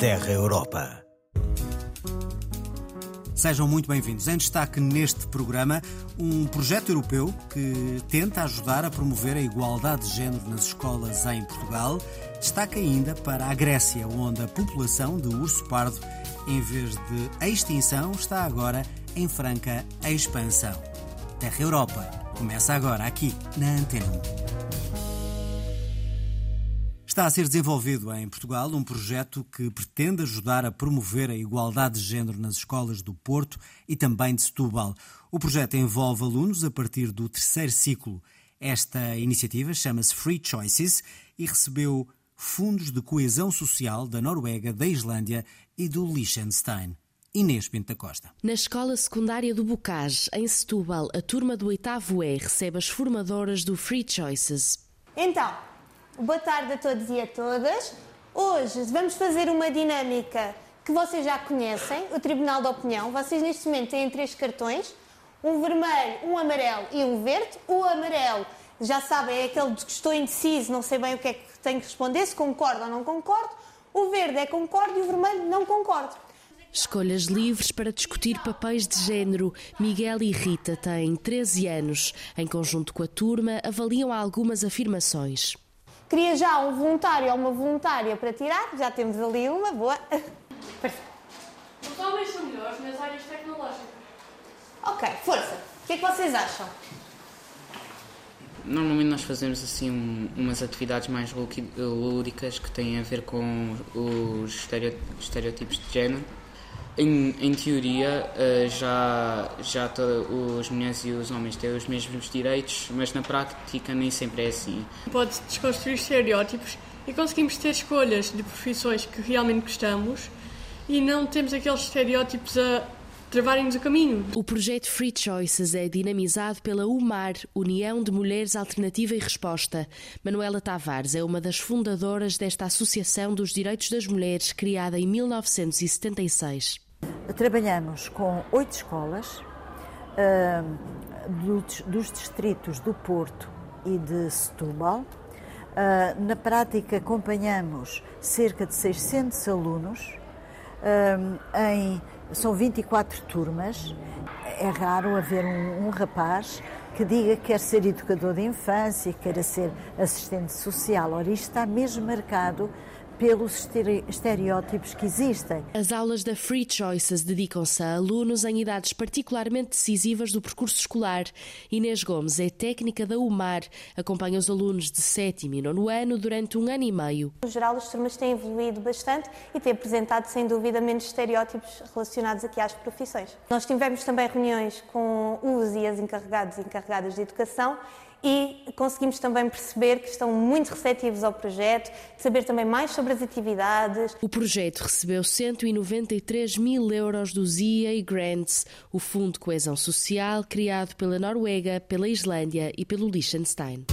Terra Europa. Sejam muito bem-vindos. Em destaque neste programa, um projeto europeu que tenta ajudar a promover a igualdade de género nas escolas em Portugal. Destaca ainda para a Grécia, onde a população de urso pardo, em vez de extinção, está agora em franca expansão. Terra Europa começa agora aqui na Antena 1. Está a ser desenvolvido em Portugal um projeto que pretende ajudar a promover a igualdade de género nas escolas do Porto e também de Setúbal. O projeto envolve alunos a partir do terceiro ciclo. Esta iniciativa chama-se Free Choices e recebeu fundos de coesão social da Noruega, da Islândia e do Liechtenstein. Inês Pinta Costa. Na escola secundária do Bocage, em Setúbal, a turma do oitavo E recebe as formadoras do Free Choices. Então, Boa tarde a todos e a todas. Hoje vamos fazer uma dinâmica que vocês já conhecem, o Tribunal da Opinião. Vocês neste momento têm três cartões, um vermelho, um amarelo e um verde. O amarelo, já sabem, é aquele de que estou indeciso, não sei bem o que é que tenho que responder, se concordo ou não concordo. O verde é concordo e o vermelho não concordo. Escolhas livres para discutir papéis de género. Miguel e Rita têm 13 anos. Em conjunto com a turma, avaliam algumas afirmações. Queria já um voluntário ou uma voluntária para tirar, já temos ali uma, boa. Os homens são melhores nas áreas tecnológicas. Ok, força. O que é que vocês acham? Normalmente nós fazemos assim um, umas atividades mais lúdicas que têm a ver com os estereotipos de género em, em teoria, uh, já, já os mulheres e os homens têm os mesmos direitos, mas na prática nem sempre é assim. Pode desconstruir estereótipos e conseguimos ter escolhas de profissões que realmente gostamos e não temos aqueles estereótipos a travarem-nos o caminho. O projeto Free Choices é dinamizado pela UMAR, União de Mulheres Alternativa e Resposta. Manuela Tavares é uma das fundadoras desta Associação dos Direitos das Mulheres, criada em 1976. Trabalhamos com oito escolas dos distritos do Porto e de Setúbal. Uh, na prática, acompanhamos cerca de 600 alunos em são 24 turmas. É raro haver um, um, rapaz que diga que quer ser educador de infância, que queira ser assistente social. Ora, isto está mesmo marcado pelos estereótipos que existem. As aulas da Free Choices dedicam-se a alunos em idades particularmente decisivas do percurso escolar. Inês Gomes é técnica da UMAR, acompanha os alunos de sétimo e nono ano durante um ano e meio. No geral, as turmas têm evoluído bastante e têm apresentado, sem dúvida, menos estereótipos relacionados aqui às profissões. Nós tivemos também reuniões com os e as encarregados e encarregadas de educação e conseguimos também perceber que estão muito receptivos ao projeto, saber também mais sobre as atividades. O projeto recebeu 193 mil euros do ZIA Grants, o Fundo de Coesão Social criado pela Noruega, pela Islândia e pelo Liechtenstein.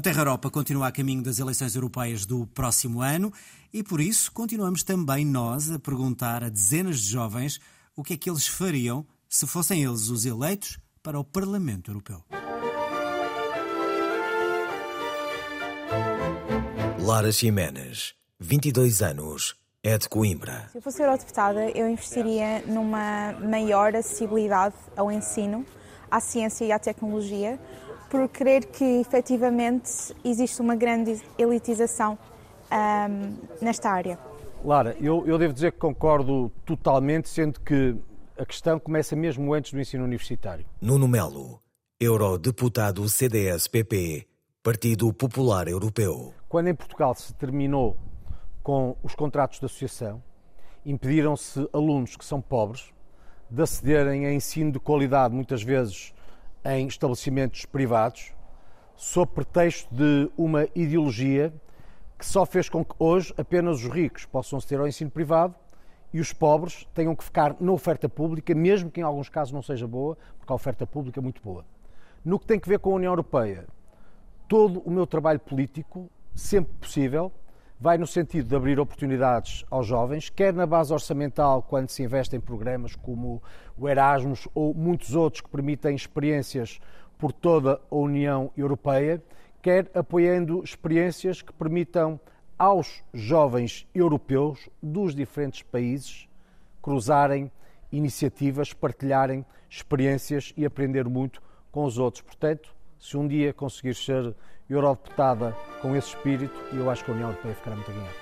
O Terra Europa continua a caminho das eleições europeias do próximo ano e, por isso, continuamos também nós a perguntar a dezenas de jovens o que é que eles fariam se fossem eles os eleitos para o Parlamento Europeu. Lara Jiménez, 22 anos, é de Coimbra. Se eu fosse eurodeputada, eu investiria numa maior acessibilidade ao ensino, à ciência e à tecnologia, por crer que efetivamente existe uma grande elitização um, nesta área. Lara, eu, eu devo dizer que concordo totalmente, sendo que a questão começa mesmo antes do ensino universitário. Nuno Melo, eurodeputado CDS-PP, Partido Popular Europeu. Quando em Portugal se terminou com os contratos de associação, impediram-se alunos que são pobres de acederem a ensino de qualidade, muitas vezes em estabelecimentos privados, sob pretexto de uma ideologia que só fez com que hoje apenas os ricos possam aceder ao ensino privado e os pobres tenham que ficar na oferta pública, mesmo que em alguns casos não seja boa, porque a oferta pública é muito boa. No que tem que ver com a União Europeia, todo o meu trabalho político, sempre possível, vai no sentido de abrir oportunidades aos jovens, quer na base orçamental, quando se investe em programas como o Erasmus ou muitos outros que permitem experiências por toda a União Europeia, quer apoiando experiências que permitam aos jovens europeus dos diferentes países cruzarem iniciativas, partilharem experiências e aprender muito com os outros. Portanto, se um dia conseguir ser eurodeputada com esse espírito, eu acho que a União Europeia ficará muito a ganhar.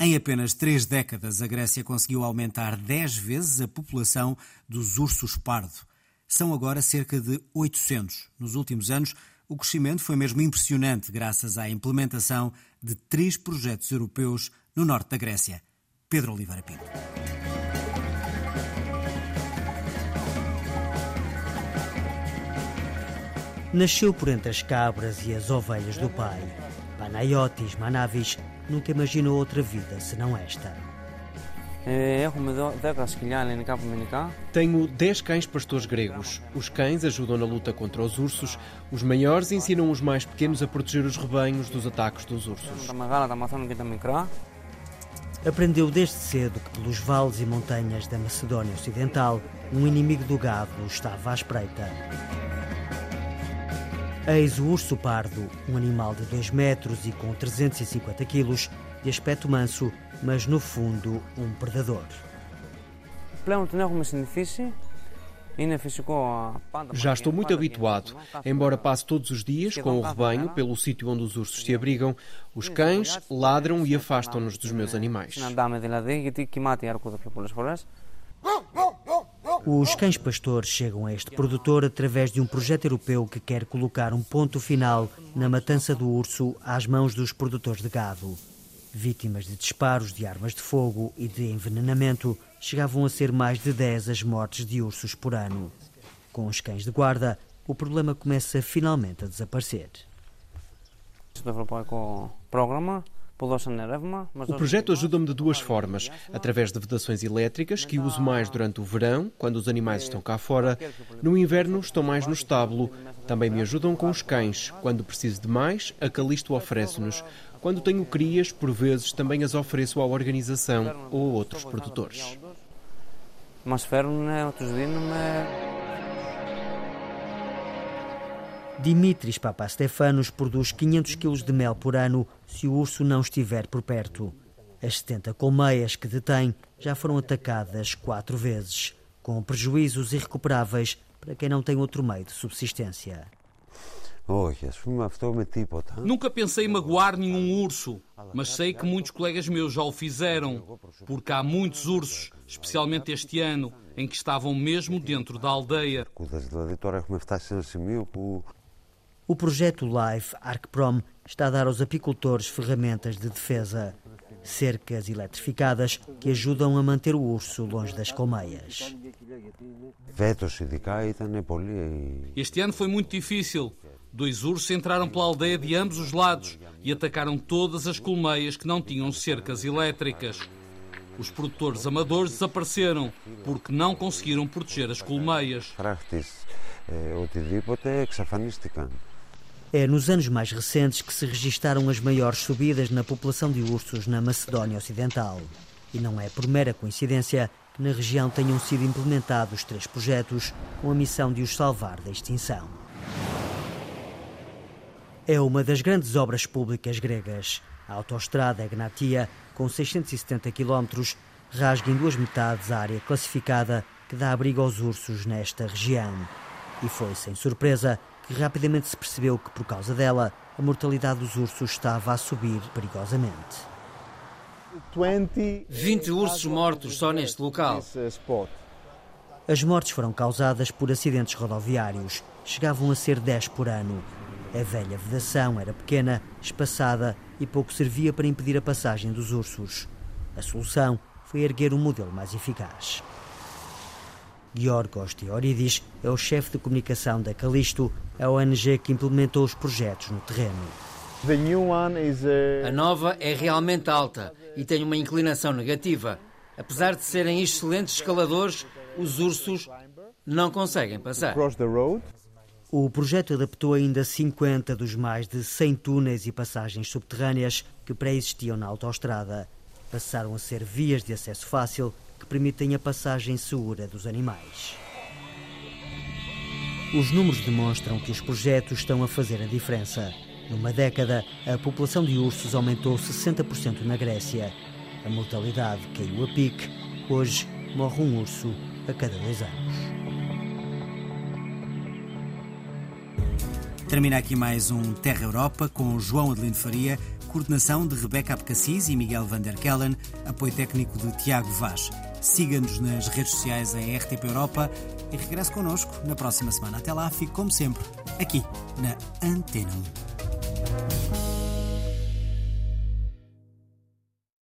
Em apenas três décadas, a Grécia conseguiu aumentar dez vezes a população dos ursos pardo. São agora cerca de 800. Nos últimos anos, o crescimento foi mesmo impressionante graças à implementação de três projetos europeus no norte da Grécia. Pedro Oliveira Pinto. Nasceu por entre as cabras e as ovelhas do pai. Panayotis Manavis nunca imaginou outra vida senão esta. Tenho 10 cães pastores gregos. Os cães ajudam na luta contra os ursos. Os maiores ensinam os mais pequenos a proteger os rebanhos dos ataques dos ursos. Aprendeu desde cedo que pelos vales e montanhas da Macedónia Ocidental um inimigo do gado estava à espreita. Eis o urso pardo, um animal de 2 metros e com 350 quilos, de aspecto manso, mas no fundo um predador. Já estou muito habituado. Embora passe todos os dias com o rebanho pelo sítio onde os ursos se abrigam, os cães ladram e afastam-nos dos meus animais. Os cães pastores chegam a este produtor através de um projeto europeu que quer colocar um ponto final na matança do urso às mãos dos produtores de gado. Vítimas de disparos de armas de fogo e de envenenamento, chegavam a ser mais de 10 as mortes de ursos por ano. Com os cães de guarda, o problema começa finalmente a desaparecer. O projeto ajuda-me de duas formas. Através de vedações elétricas, que uso mais durante o verão, quando os animais estão cá fora. No inverno, estou mais no estábulo. Também me ajudam com os cães. Quando preciso de mais, a Calisto oferece-nos. Quando tenho crias, por vezes, também as ofereço à organização ou a outros produtores. Dimitris Papastefanos produz 500 kg de mel por ano se o urso não estiver por perto. As 70 colmeias que detém já foram atacadas quatro vezes, com prejuízos irrecuperáveis para quem não tem outro meio de subsistência. Nunca pensei em magoar nenhum urso, mas sei que muitos colegas meus já o fizeram, porque há muitos ursos, especialmente este ano, em que estavam mesmo dentro da aldeia. O projeto LIFE ARCPROM está a dar aos apicultores ferramentas de defesa. Cercas eletrificadas que ajudam a manter o urso longe das colmeias. Este ano foi muito difícil. Dois ursos entraram pela aldeia de ambos os lados e atacaram todas as colmeias que não tinham cercas elétricas. Os produtores amadores desapareceram porque não conseguiram proteger as colmeias. É nos anos mais recentes que se registaram as maiores subidas na população de ursos na Macedónia Ocidental. E não é por mera coincidência que na região tenham sido implementados três projetos com a missão de os salvar da extinção. É uma das grandes obras públicas gregas. A autoestrada Egnatia, com 670 km, rasga em duas metades a área classificada que dá abrigo aos ursos nesta região. E foi sem surpresa que rapidamente se percebeu que, por causa dela, a mortalidade dos ursos estava a subir perigosamente. 20 ursos mortos só neste local. As mortes foram causadas por acidentes rodoviários. Chegavam a ser 10 por ano. A velha vedação era pequena, espaçada e pouco servia para impedir a passagem dos ursos. A solução foi erguer um modelo mais eficaz. Georgos Teoridis é o chefe de comunicação da Calisto, a ONG que implementou os projetos no terreno. A nova é realmente alta e tem uma inclinação negativa. Apesar de serem excelentes escaladores, os ursos não conseguem passar. O projeto adaptou ainda 50 dos mais de 100 túneis e passagens subterrâneas que pré-existiam na autoestrada. Passaram a ser vias de acesso fácil que permitem a passagem segura dos animais. os números demonstram que os projetos estão a fazer a diferença. Numa década, a população de ursos aumentou 60% na Grécia. A mortalidade caiu a pique. Hoje, morre um urso a cada dois anos. Termina aqui mais um Terra Europa com João Adelino Faria, coordenação de Rebeca Abcacis e Miguel van der Kellen, apoio técnico de Tiago Vaz. Siga-nos nas redes sociais em RTP Europa e regresse connosco na próxima semana. Até lá, fique como sempre, aqui na Antena 1.